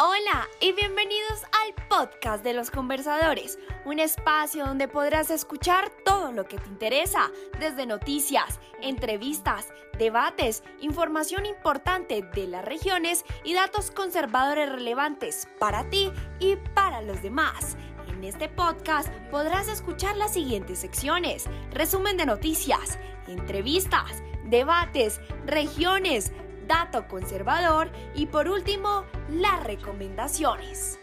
Hola y bienvenidos al podcast de los conversadores, un espacio donde podrás escuchar todo lo que te interesa, desde noticias, entrevistas, debates, información importante de las regiones y datos conservadores relevantes para ti y para los demás. En este podcast podrás escuchar las siguientes secciones, resumen de noticias, entrevistas, debates, regiones, dato conservador y por último, las recomendaciones.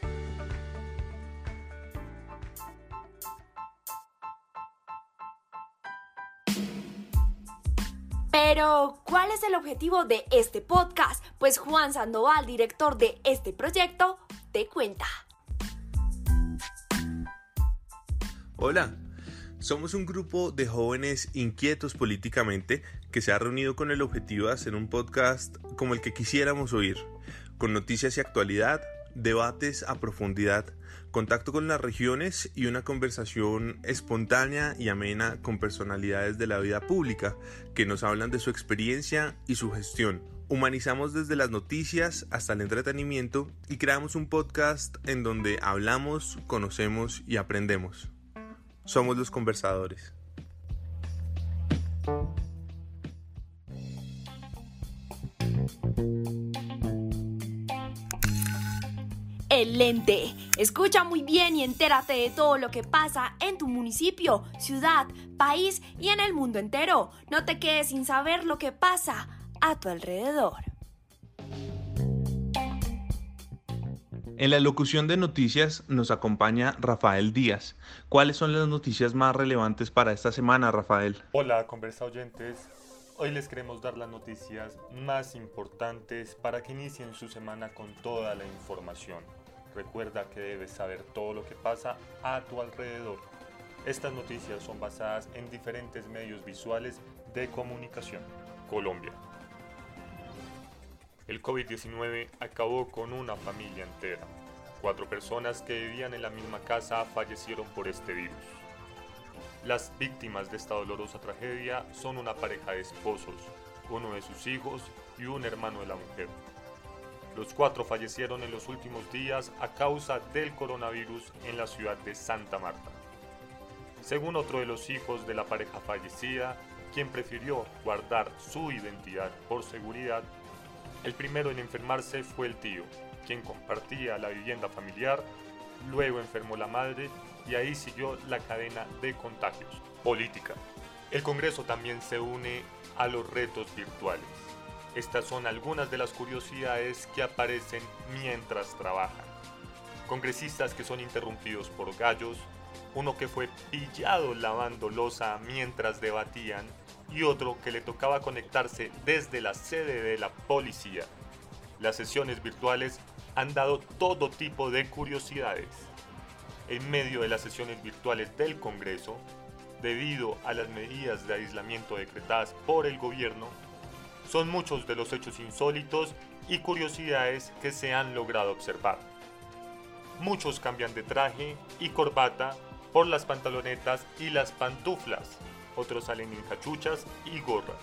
Pero, ¿cuál es el objetivo de este podcast? Pues Juan Sandoval, director de este proyecto, te cuenta. Hola, somos un grupo de jóvenes inquietos políticamente que se ha reunido con el objetivo de hacer un podcast como el que quisiéramos oír, con noticias y actualidad, debates a profundidad, contacto con las regiones y una conversación espontánea y amena con personalidades de la vida pública que nos hablan de su experiencia y su gestión. Humanizamos desde las noticias hasta el entretenimiento y creamos un podcast en donde hablamos, conocemos y aprendemos. Somos los conversadores. El lente. Escucha muy bien y entérate de todo lo que pasa en tu municipio, ciudad, país y en el mundo entero. No te quedes sin saber lo que pasa a tu alrededor. En la locución de noticias nos acompaña Rafael Díaz. ¿Cuáles son las noticias más relevantes para esta semana, Rafael? Hola, conversa oyentes. Hoy les queremos dar las noticias más importantes para que inicien su semana con toda la información. Recuerda que debes saber todo lo que pasa a tu alrededor. Estas noticias son basadas en diferentes medios visuales de comunicación. Colombia. El COVID-19 acabó con una familia entera. Cuatro personas que vivían en la misma casa fallecieron por este virus. Las víctimas de esta dolorosa tragedia son una pareja de esposos, uno de sus hijos y un hermano de la mujer. Los cuatro fallecieron en los últimos días a causa del coronavirus en la ciudad de Santa Marta. Según otro de los hijos de la pareja fallecida, quien prefirió guardar su identidad por seguridad, el primero en enfermarse fue el tío, quien compartía la vivienda familiar, luego enfermó la madre y ahí siguió la cadena de contagios. Política. El Congreso también se une a los retos virtuales. Estas son algunas de las curiosidades que aparecen mientras trabajan. Congresistas que son interrumpidos por gallos, uno que fue pillado lavando losa mientras debatían y otro que le tocaba conectarse desde la sede de la policía. Las sesiones virtuales han dado todo tipo de curiosidades. En medio de las sesiones virtuales del Congreso, debido a las medidas de aislamiento decretadas por el gobierno, son muchos de los hechos insólitos y curiosidades que se han logrado observar. Muchos cambian de traje y corbata por las pantalonetas y las pantuflas, otros salen en cachuchas y gorras.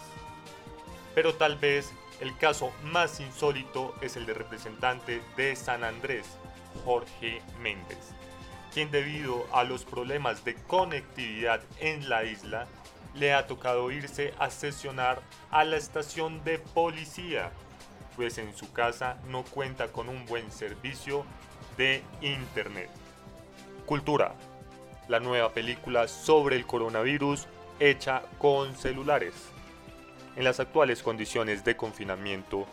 Pero tal vez el caso más insólito es el del representante de San Andrés, Jorge Méndez, quien debido a los problemas de conectividad en la isla, le ha tocado irse a sesionar a la estación de policía, pues en su casa no cuenta con un buen servicio de internet. Cultura. La nueva película sobre el coronavirus hecha con celulares. En las actuales condiciones de confinamiento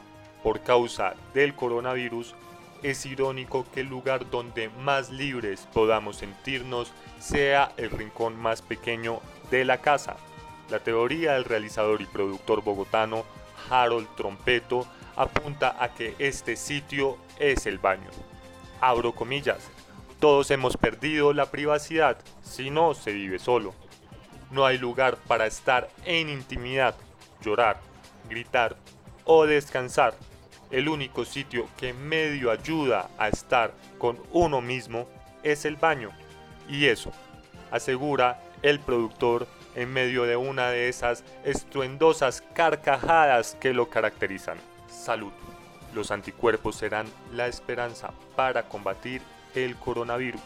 por causa del coronavirus, es irónico que el lugar donde más libres podamos sentirnos sea el rincón más pequeño de la casa. La teoría del realizador y productor bogotano Harold Trompeto apunta a que este sitio es el baño. Abro comillas. Todos hemos perdido la privacidad si no se vive solo. No hay lugar para estar en intimidad, llorar, gritar o descansar. El único sitio que medio ayuda a estar con uno mismo es el baño. Y eso, asegura el productor en medio de una de esas estruendosas carcajadas que lo caracterizan. Salud. Los anticuerpos serán la esperanza para combatir el coronavirus.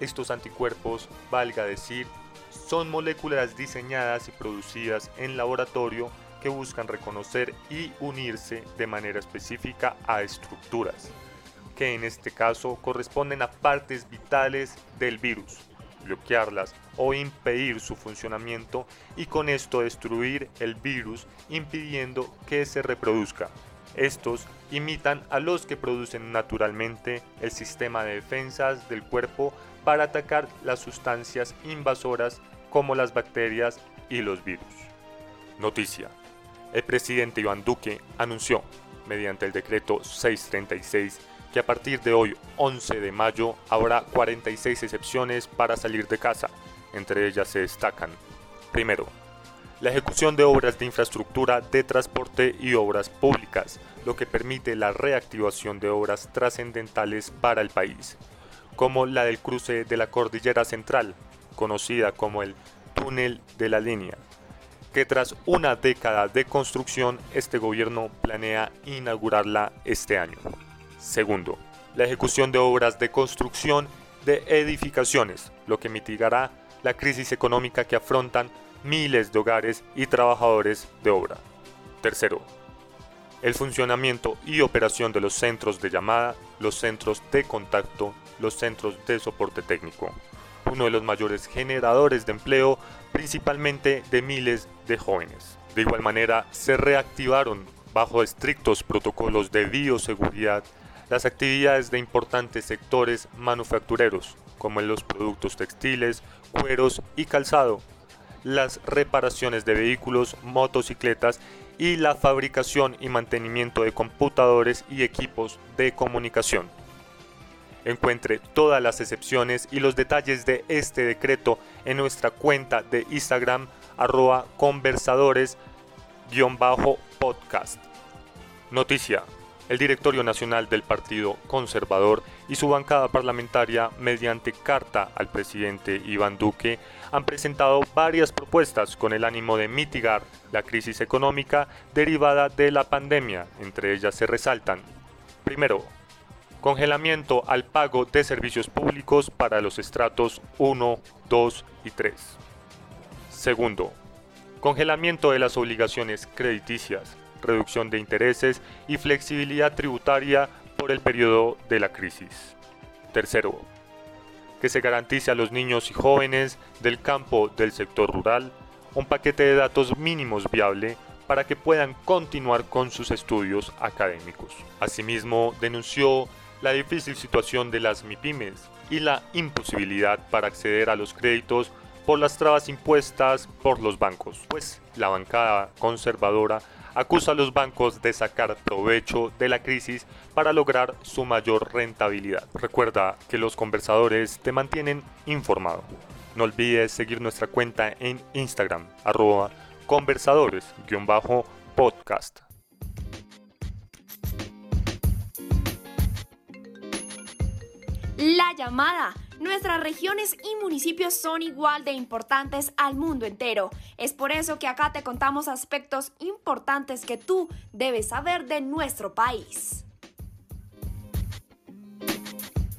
Estos anticuerpos, valga decir, son moléculas diseñadas y producidas en laboratorio que buscan reconocer y unirse de manera específica a estructuras, que en este caso corresponden a partes vitales del virus, bloquearlas o impedir su funcionamiento y con esto destruir el virus impidiendo que se reproduzca. Estos imitan a los que producen naturalmente el sistema de defensas del cuerpo para atacar las sustancias invasoras como las bacterias y los virus. Noticia. El presidente Iván Duque anunció, mediante el decreto 636, que a partir de hoy, 11 de mayo, habrá 46 excepciones para salir de casa. Entre ellas se destacan, primero, la ejecución de obras de infraestructura de transporte y obras públicas, lo que permite la reactivación de obras trascendentales para el país, como la del cruce de la Cordillera Central, conocida como el túnel de la línea, que tras una década de construcción este gobierno planea inaugurarla este año. Segundo, la ejecución de obras de construcción de edificaciones, lo que mitigará la crisis económica que afrontan miles de hogares y trabajadores de obra. Tercero, el funcionamiento y operación de los centros de llamada, los centros de contacto, los centros de soporte técnico, uno de los mayores generadores de empleo, principalmente de miles de jóvenes. De igual manera, se reactivaron bajo estrictos protocolos de bioseguridad las actividades de importantes sectores manufactureros, como en los productos textiles, cueros y calzado, las reparaciones de vehículos, motocicletas y la fabricación y mantenimiento de computadores y equipos de comunicación. Encuentre todas las excepciones y los detalles de este decreto en nuestra cuenta de Instagram arroba conversadores-podcast. Noticia el Directorio Nacional del Partido Conservador y su bancada parlamentaria, mediante carta al presidente Iván Duque, han presentado varias propuestas con el ánimo de mitigar la crisis económica derivada de la pandemia. Entre ellas se resaltan, primero, congelamiento al pago de servicios públicos para los estratos 1, 2 y 3. Segundo, congelamiento de las obligaciones crediticias reducción de intereses y flexibilidad tributaria por el periodo de la crisis. Tercero, que se garantice a los niños y jóvenes del campo del sector rural un paquete de datos mínimos viable para que puedan continuar con sus estudios académicos. Asimismo, denunció la difícil situación de las MIPIMES y la imposibilidad para acceder a los créditos por las trabas impuestas por los bancos, pues la bancada conservadora acusa a los bancos de sacar provecho de la crisis para lograr su mayor rentabilidad. Recuerda que los conversadores te mantienen informado. No olvides seguir nuestra cuenta en Instagram, arroba conversadores-podcast. La llamada Nuestras regiones y municipios son igual de importantes al mundo entero. Es por eso que acá te contamos aspectos importantes que tú debes saber de nuestro país.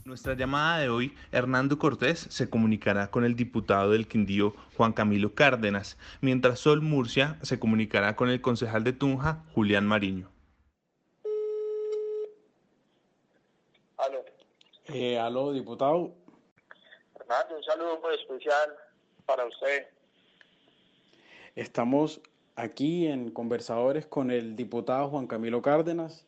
Nuestra llamada de hoy, Hernando Cortés se comunicará con el diputado del Quindío, Juan Camilo Cárdenas, mientras Sol Murcia se comunicará con el concejal de Tunja, Julián Mariño. Aló. Eh, aló, diputado un saludo muy especial para usted. Estamos aquí en conversadores con el diputado Juan Camilo Cárdenas.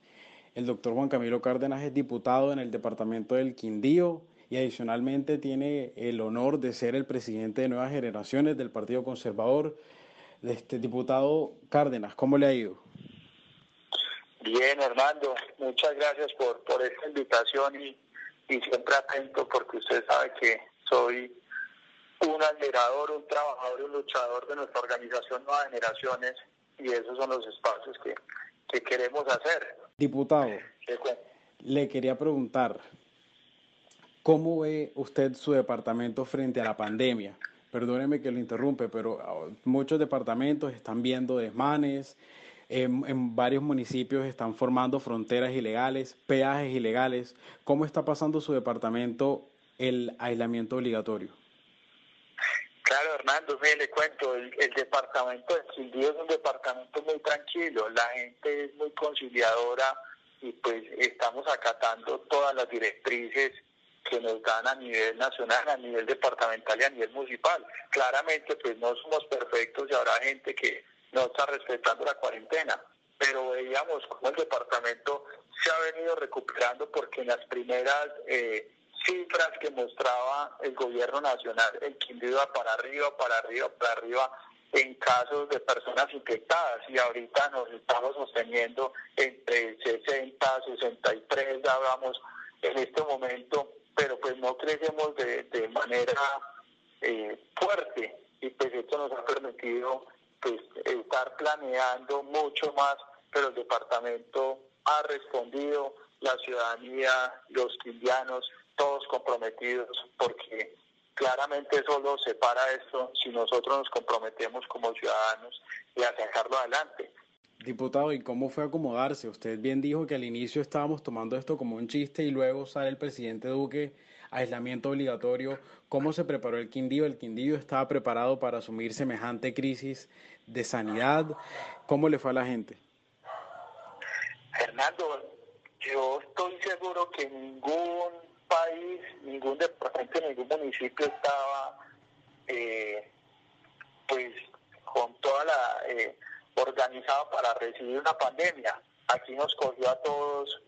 El doctor Juan Camilo Cárdenas es diputado en el departamento del Quindío y adicionalmente tiene el honor de ser el presidente de Nuevas Generaciones del Partido Conservador. Este diputado Cárdenas, ¿cómo le ha ido? Bien, Hernando, muchas gracias por, por esta invitación y, y siempre atento porque usted sabe que soy un admirador, un trabajador y un luchador de nuestra organización Nuevas Generaciones y esos son los espacios que, queremos hacer. Diputado, le quería preguntar, ¿cómo ve usted su departamento frente a la pandemia? Perdóneme que lo interrumpe, pero ah, muchos departamentos están viendo desmanes, en, varios municipios están formando fronteras ilegales, peajes ilegales. ¿Cómo está pasando su departamento el aislamiento obligatorio? Claro, Hernando, me le cuento, el, departamento de Quindío es un departamento muy tranquilo, la gente es muy conciliadora y pues estamos acatando todas las directrices que nos dan a nivel nacional, a nivel departamental y a nivel municipal. Claramente pues no somos perfectos y habrá gente que no está respetando la cuarentena, pero veíamos cómo el departamento se ha venido recuperando porque en las primeras eh, cifras que mostraba el gobierno nacional, el Quindío iba para arriba, para arriba, para arriba en casos de personas infectadas. Y ahorita nos estamos sosteniendo entre 60, 63, ya vamos en este momento, pero pues no crecemos de, de manera eh, fuerte. Y pues esto nos ha permitido pues estar planeando mucho más, pero el departamento ha respondido, la ciudadanía, los quindianos, todos comprometidos, porque claramente solo se para esto si nosotros nos comprometemos como ciudadanos y a sacarlo adelante. Diputado, ¿y cómo fue acomodarse? Usted bien dijo que al inicio estábamos tomando esto como un chiste y luego sale el presidente Duque, aislamiento obligatorio. ¿Cómo se preparó el Quindío? ¿El Quindío estaba preparado para asumir semejante crisis de sanidad? ¿Cómo le fue a la gente? Fernando, yo estoy seguro que ningún país, ningún departamento, ningún municipio estaba eh, pues con toda la eh, organizado para recibir una pandemia. Aquí nos cogió a todos,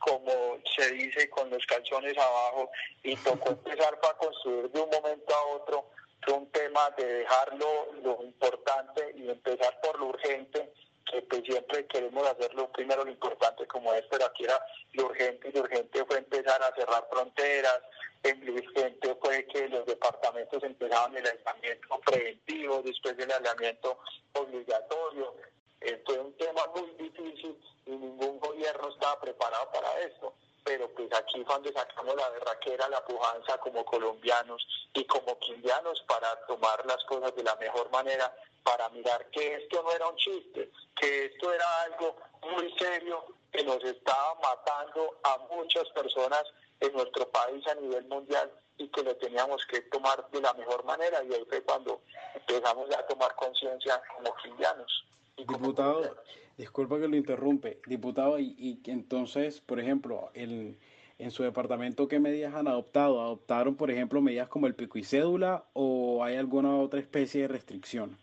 como se dice, con los calzones abajo y tocó empezar para construir de un momento a otro. Fue un tema de dejarlo lo importante y empezar por lo urgente que pues siempre queremos hacerlo primero lo importante como es, pero aquí era lo urgente y lo urgente fue empezar a cerrar fronteras, lo urgente fue que los departamentos empezaban el aislamiento preventivo, después del aislamiento obligatorio. Eh, fue un tema muy difícil y ningún gobierno estaba preparado para esto pero pues aquí cuando sacamos la berraquera, la pujanza como colombianos y como quindianos para tomar las cosas de la mejor manera, para mirar que esto no era un chiste, que esto era algo muy serio que nos estaba matando a muchas personas en nuestro país a nivel mundial y que lo teníamos que tomar de la mejor manera y ahí fue cuando empezamos a tomar conciencia como quindianos. Diputado, disculpa que lo interrumpe, diputado, y, y entonces, por ejemplo, el, en su departamento, ¿qué medidas han adoptado? ¿Adoptaron, por ejemplo, medidas como el pico y cédula o hay alguna otra especie de restricción?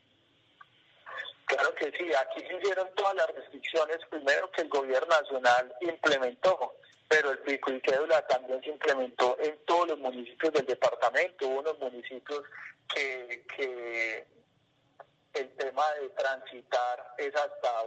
Claro que sí, aquí se hicieron todas las restricciones, primero que el gobierno nacional implementó, pero el pico y cédula también se implementó en todos los municipios del departamento. Hubo unos municipios que, que el tema de transitar es hasta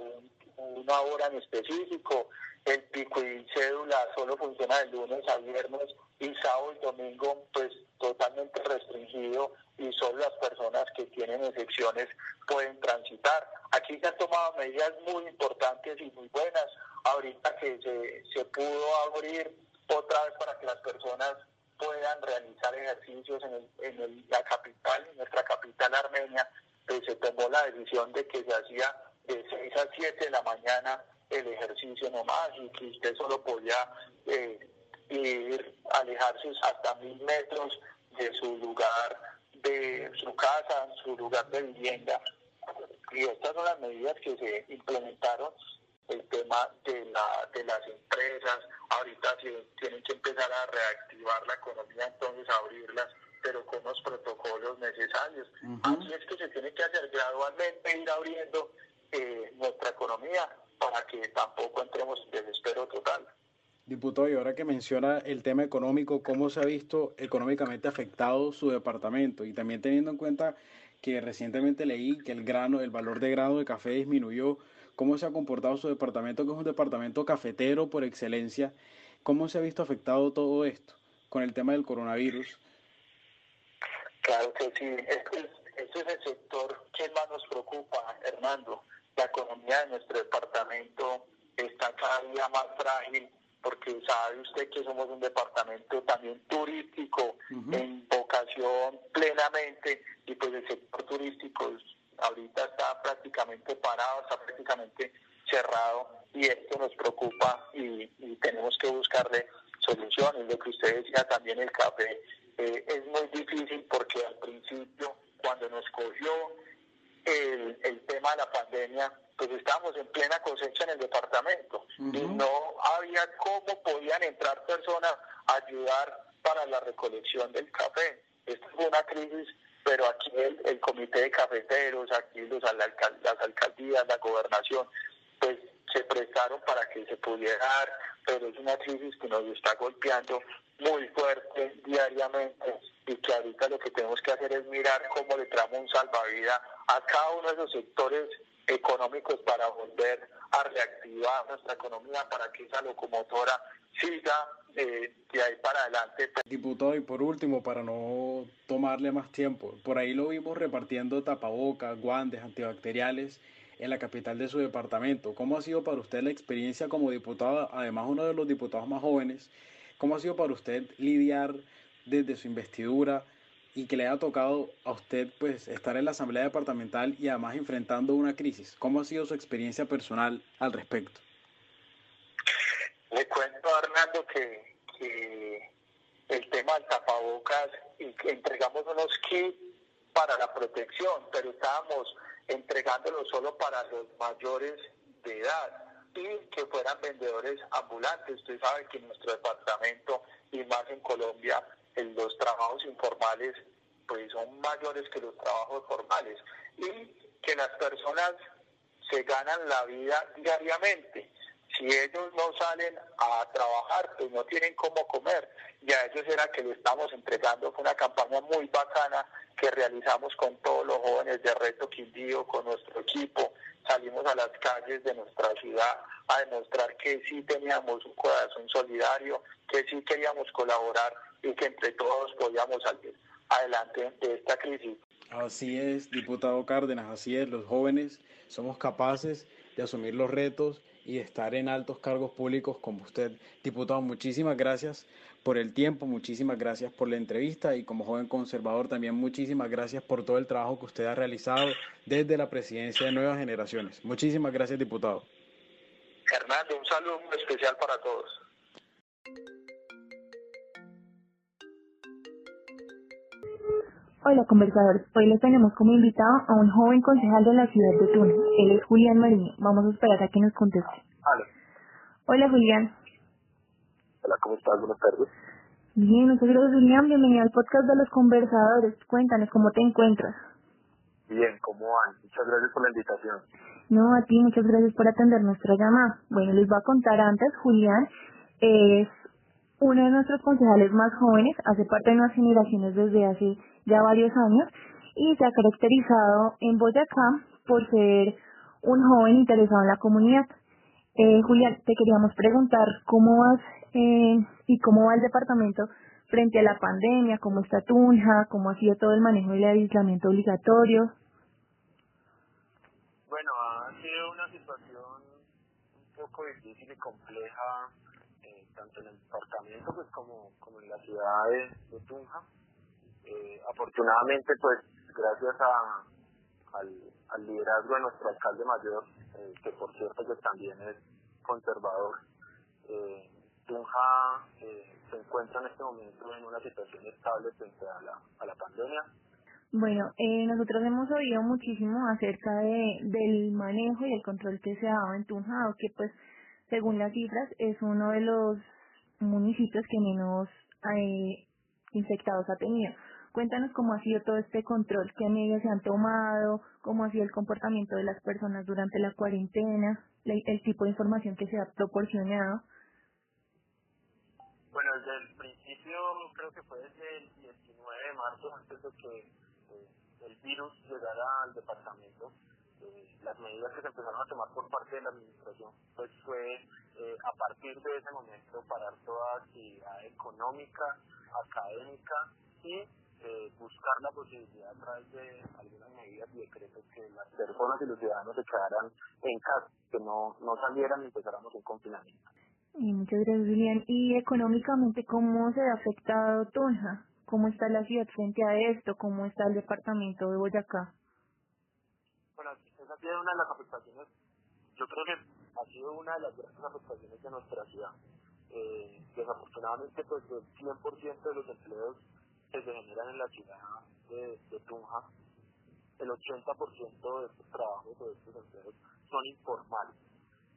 una hora en específico. El pico y cédula solo funciona de lunes a viernes y sábado y domingo pues totalmente restringido y solo las personas que tienen excepciones pueden transitar. Aquí se han tomado medidas muy importantes y muy buenas. Ahorita que se, se pudo abrir otra vez para que las personas puedan realizar ejercicios en, en la capital, en nuestra capital armenia, pues se tomó la decisión de que se hacía de 6 a 7 de la mañana el ejercicio nomás y que usted solo podía eh, ir, alejarse hasta mil metros de su lugar, de su casa, su lugar de vivienda. Y estas son las medidas que se implementaron el tema de, la, de las empresas, ahorita se tienen que empezar a reactivar la economía, entonces abrirlas, pero con los protocolos necesarios. Así es que se tiene que hacer gradualmente, ir abriendo eh, nuestra economía para que tampoco entremos en desespero total. Diputado, y ahora que menciona el tema económico, ¿cómo se ha visto económicamente afectado su departamento? Y también teniendo en cuenta que recientemente leí que el grano, el valor de grano de café disminuyó, ¿cómo se ha comportado su departamento, que es un departamento cafetero por excelencia? ¿Cómo se ha visto afectado todo esto con el tema del coronavirus? Claro que sí, este, este es el sector que más nos preocupa, Hernando. La economía de nuestro departamento está cada día más frágil porque sabe usted que somos un departamento también turístico en vocación plenamente y pues el sector turístico ahorita está prácticamente parado, está prácticamente cerrado y esto nos preocupa y, tenemos que buscarle soluciones. Lo que usted decía también, el café eh, es muy difícil porque al principio, cuando nos cogió el, el tema de la pandemia, pues estábamos en plena cosecha en el departamento y no había cómo podían entrar personas a ayudar para la recolección del café. Esta fue una crisis, pero aquí el, el comité de cafeteros, aquí los, las alcaldías, la gobernación, pues se prestaron para que se pudiera dar, pero es una crisis que nos está golpeando muy fuerte diariamente y que ahorita lo que tenemos que hacer es mirar cómo le traemos un salvavidas a cada uno de esos sectores económicos para volver a reactivar nuestra economía, para que esa locomotora siga eh, de ahí para adelante. Diputado, y por último, para no tomarle más tiempo, por ahí lo vimos repartiendo tapabocas, guantes, antibacteriales en la capital de su departamento. ¿Cómo ha sido para usted la experiencia como diputado, además uno de los diputados más jóvenes? ¿Cómo ha sido para usted lidiar desde su investidura y que le haya tocado a usted pues estar en la Asamblea Departamental y además enfrentando una crisis. ¿Cómo ha sido su experiencia personal al respecto? Le cuento a Hernando que, el tema del tapabocas y entregamos unos kits para la protección, pero estábamos entregándolo solo para los mayores de edad y que fueran vendedores ambulantes. Usted sabe que en nuestro departamento y más en Colombia los trabajos informales pues son mayores que los trabajos formales y que las personas se ganan la vida diariamente. Si ellos no salen a trabajar, pues no tienen cómo comer. Y a ellos era que le estamos entregando. Fue una campaña muy bacana que realizamos con todos los jóvenes de Reto Quindío, con nuestro equipo. Salimos a las calles de nuestra ciudad a demostrar que sí teníamos un corazón solidario, que sí queríamos colaborar y que entre todos podíamos salir adelante de esta crisis. Así es, diputado Cárdenas, así es, los jóvenes somos capaces de asumir los retos y de estar en altos cargos públicos como usted. Diputado, muchísimas gracias por el tiempo, muchísimas gracias por la entrevista y como joven conservador también muchísimas gracias por todo el trabajo que usted ha realizado desde la presidencia de Nuevas Generaciones. Muchísimas gracias, diputado. Hernando, un saludo muy especial para todos. Hola conversadores, hoy les tenemos como invitado a un joven concejal de la ciudad de Tuna. Él es Julián Mariño. Vamos a esperar a que nos conteste. Hola Julián. ¿Cómo estás? Buenas tardes. Bien, muchas gracias Julián. Bienvenido al podcast de los conversadores. Cuéntanos cómo te encuentras. Bien, ¿cómo van? Muchas gracias por la invitación. No, a ti muchas gracias por atender nuestra llamada. Bueno, les voy a contar antes, Julián es uno de nuestros concejales más jóvenes, hace parte de nuevas generaciones desde hace ya varios años y se ha caracterizado en Boyacá por ser un joven interesado en la comunidad. Eh, Julián, te queríamos preguntar cómo vas eh, y cómo va el departamento frente a la pandemia, cómo está Tunja, cómo ha sido todo el manejo del aislamiento obligatorio. Bueno, ha sido una situación un poco difícil y compleja, eh, tanto en el departamento pues como, en la ciudad de Tunja. Eh, afortunadamente, pues gracias a, al, liderazgo de nuestro alcalde mayor, eh, que por cierto que también es conservador, eh, Tunja eh, se encuentra en este momento en una situación estable frente a la, a la pandemia. Bueno, eh, nosotros hemos oído muchísimo acerca de, del manejo y el control que se ha dado en Tunja, que pues según las cifras es uno de los municipios que menos eh, infectados ha tenido. Cuéntanos cómo ha sido todo este control, qué medidas se han tomado, cómo ha sido el comportamiento de las personas durante la cuarentena, el tipo de información que se ha proporcionado. Bueno, desde el principio, creo que fue desde el 19 de marzo, antes de que eh, el virus llegara al departamento, eh, las medidas que se empezaron a tomar por parte de la administración, pues fue eh, a partir de ese momento parar toda actividad económica, académica y eh, buscar la posibilidad a través de algunas medidas y decretos que las personas y los ciudadanos se quedaran en casa, que no, no salieran y empezáramos un confinamiento. Y muchas gracias, Julián. ¿Y económicamente cómo se ha afectado Tunja? ¿Cómo está la ciudad frente a esto? ¿Cómo está el departamento de Boyacá? ha sido una de las afectaciones, yo creo que ha sido una de las grandes afectaciones de nuestra ciudad. Eh, desafortunadamente, pues el 100% de los empleos que se generan en la ciudad de, de Tunja, el 80% de estos trabajos o de estos empleos son informales.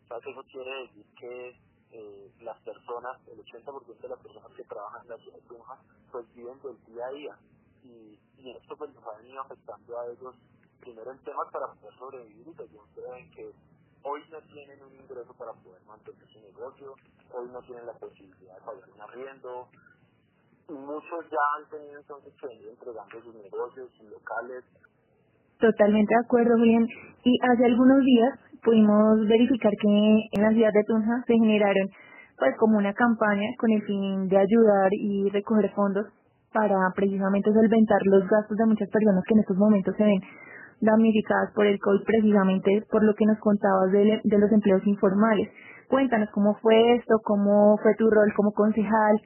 O sea, eso quiere decir que eh, las personas, el 80% de las personas que trabajan en la ciudad de Tunja, pues viven del día a día. Y, y esto pues nos ha venido afectando a ellos, primero en temas para poder sobrevivir y segundo en que hoy no tienen un ingreso para poder mantener su negocio, hoy no tienen la posibilidad de pagar un arriendo, y muchos ya han tenido entonces que venir entregando sus negocios, sus locales. Totalmente de acuerdo, Julián. Y hace algunos días pudimos verificar que en la ciudad de Tunja se generaron pues como una campaña con el fin de ayudar y recoger fondos para precisamente solventar los gastos de muchas personas que en estos momentos se ven damnificadas por el COVID precisamente por lo que nos contabas de, de los empleos informales. Cuéntanos cómo fue esto, cómo fue tu rol como concejal.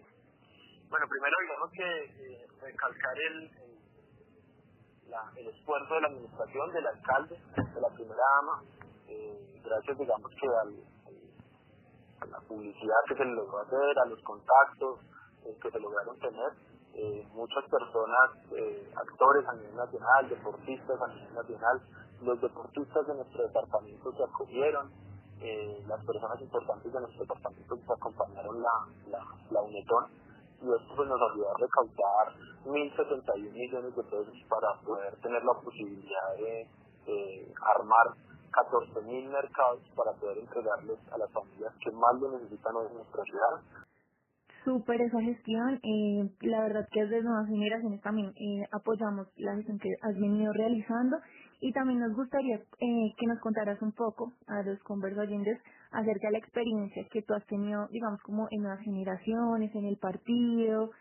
Bueno, primero digamos que eh, recalcar el, el, esfuerzo de la administración, del alcalde, de la primera dama, gracias digamos que al, a la publicidad que se logró hacer, a los contactos eh, que se lograron tener, eh, muchas personas, eh, actores a nivel nacional, deportistas a nivel nacional, los deportistas de nuestro departamento se acogieron, eh, las personas importantes de nuestro departamento que acompañaron la, la, la UNETON y esto pues, nos ayudó a recaudar 1.071 millones de pesos para poder tener la posibilidad de armar 14.000 mercados para poder entregarles a las familias que más lo necesitan hoy en nuestra ciudad súper esa gestión. Eh, la verdad que desde Nuevas Generaciones también eh, apoyamos la gestión que has venido realizando y también nos gustaría eh, que nos contaras un poco a los conversadores acerca de la experiencia que tú has tenido, digamos, como en Nuevas Generaciones, en el partido,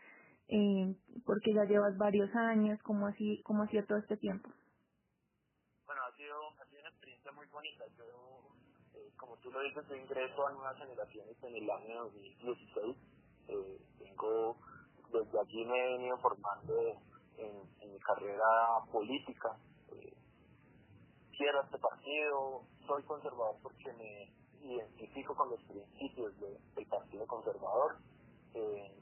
eh, porque ya llevas varios años, ¿cómo, así, cómo ha sido todo este tiempo? Bueno, ha sido, ha sido una Yo, eh, como tú lo dices, yo ingreso a Nuevas Generaciones en el año 2016 eh, tengo, desde allí me he venido formando en, mi carrera política. Eh, quiero este partido, soy conservador porque me identifico con los principios de, del Partido Conservador. Eh,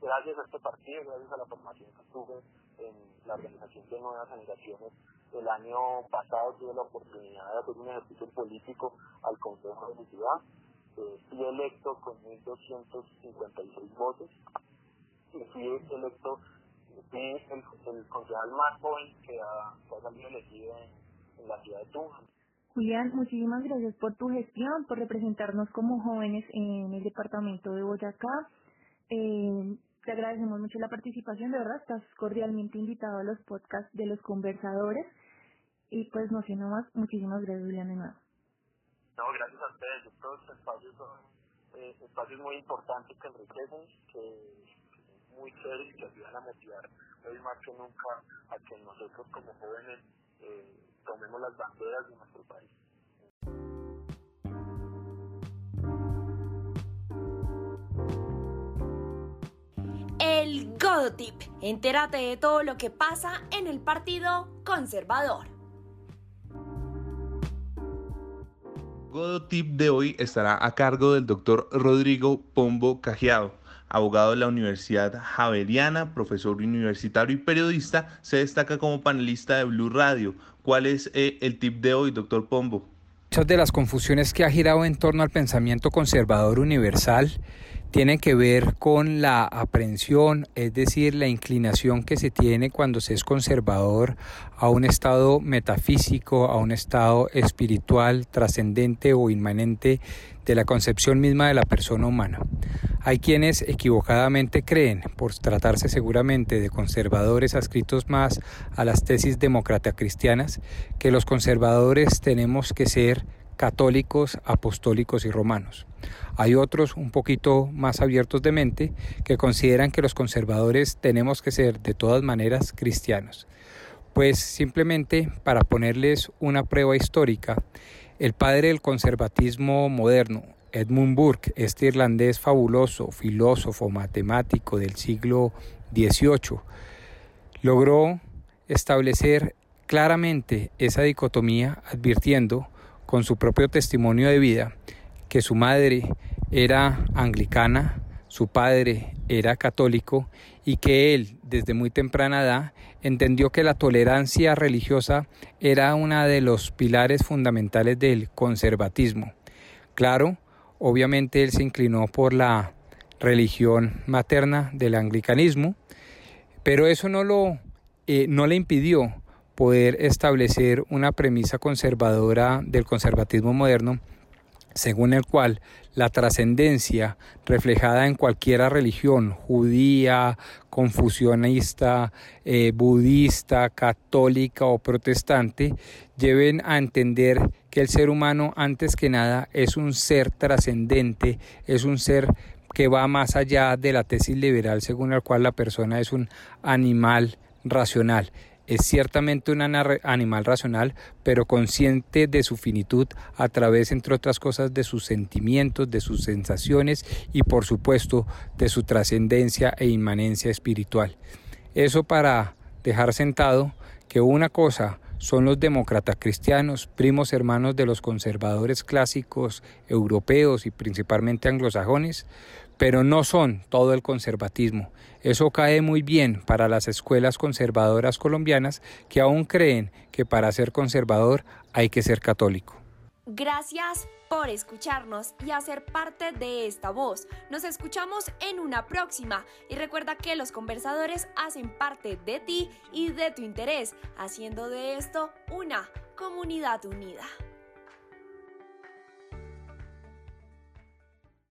gracias a este partido, gracias a la formación que tuve en la organización de nuevas generaciones, el año pasado tuve la oportunidad de hacer un ejercicio político al Consejo de mi ciudad eh, fui electo con 1.256 votos y fui electo, fui el, concejal más joven que ha, que salido elegido en, en la ciudad de Tunja. Julián, muchísimas gracias por tu gestión, por representarnos como jóvenes en el departamento de Boyacá. Eh, te agradecemos mucho la participación, de verdad, estás cordialmente invitado a los podcasts de los conversadores. Y pues no sé más, muchísimas gracias, Julián, de nuevo. No, gracias a ustedes. Estos espacios son eh, espacios muy importantes que enriquecen, que muy chéveres que ayudan a motivar hoy más que nunca a que nosotros como jóvenes eh, tomemos las banderas de nuestro país. El Godotip. Entérate de todo lo que pasa en el Partido Conservador. Godotip de hoy estará a cargo del doctor Rodrigo Pombo Cajeado, abogado de la Universidad Javeriana, profesor universitario y periodista. Se destaca como panelista de Blue Radio. ¿Cuál es eh, el tip de hoy, doctor Pombo? Muchas de las confusiones que ha girado en torno al pensamiento conservador universal tienen que ver con la aprehensión, es decir, la inclinación que se tiene cuando se es conservador a un estado metafísico, a un estado espiritual, trascendente o inmanente de la concepción misma de la persona humana. Hay quienes equivocadamente creen, por tratarse seguramente de conservadores adscritos más a las tesis demócrata cristianas, que los conservadores tenemos que ser católicos, apostólicos y romanos. Hay otros un poquito más abiertos de mente que consideran que los conservadores tenemos que ser de todas maneras cristianos. Pues simplemente para ponerles una prueba histórica, el padre del conservatismo moderno, Edmund Burke, este irlandés fabuloso, filósofo, matemático del siglo XVIII, logró establecer claramente esa dicotomía advirtiendo con su propio testimonio de vida que su madre era anglicana, su padre era católico y que él desde muy temprana edad entendió que la tolerancia religiosa era uno de los pilares fundamentales del conservatismo. Claro, obviamente él se inclinó por la religión materna del anglicanismo, pero eso no, lo, eh, no le impidió poder establecer una premisa conservadora del conservatismo moderno según el cual la trascendencia reflejada en cualquiera religión, judía, confucionista, eh, budista, católica o protestante, lleven a entender que el ser humano antes que nada es un ser trascendente, es un ser que va más allá de la tesis liberal según la cual la persona es un animal racional es ciertamente un animal racional, pero consciente de su finitud a través, entre otras cosas, de sus sentimientos, de sus sensaciones y, por supuesto, de su trascendencia e inmanencia espiritual. Eso para dejar sentado que una cosa son los demócratas cristianos, primos hermanos de los conservadores clásicos europeos y principalmente anglosajones, pero no son todo el conservatismo. Eso cae muy bien para las escuelas conservadoras colombianas que aún creen que para ser conservador hay que ser católico. Gracias por escucharnos y hacer parte de esta voz. Nos escuchamos en una próxima y recuerda que los conversadores hacen parte de ti y de tu interés, haciendo de esto una comunidad unida.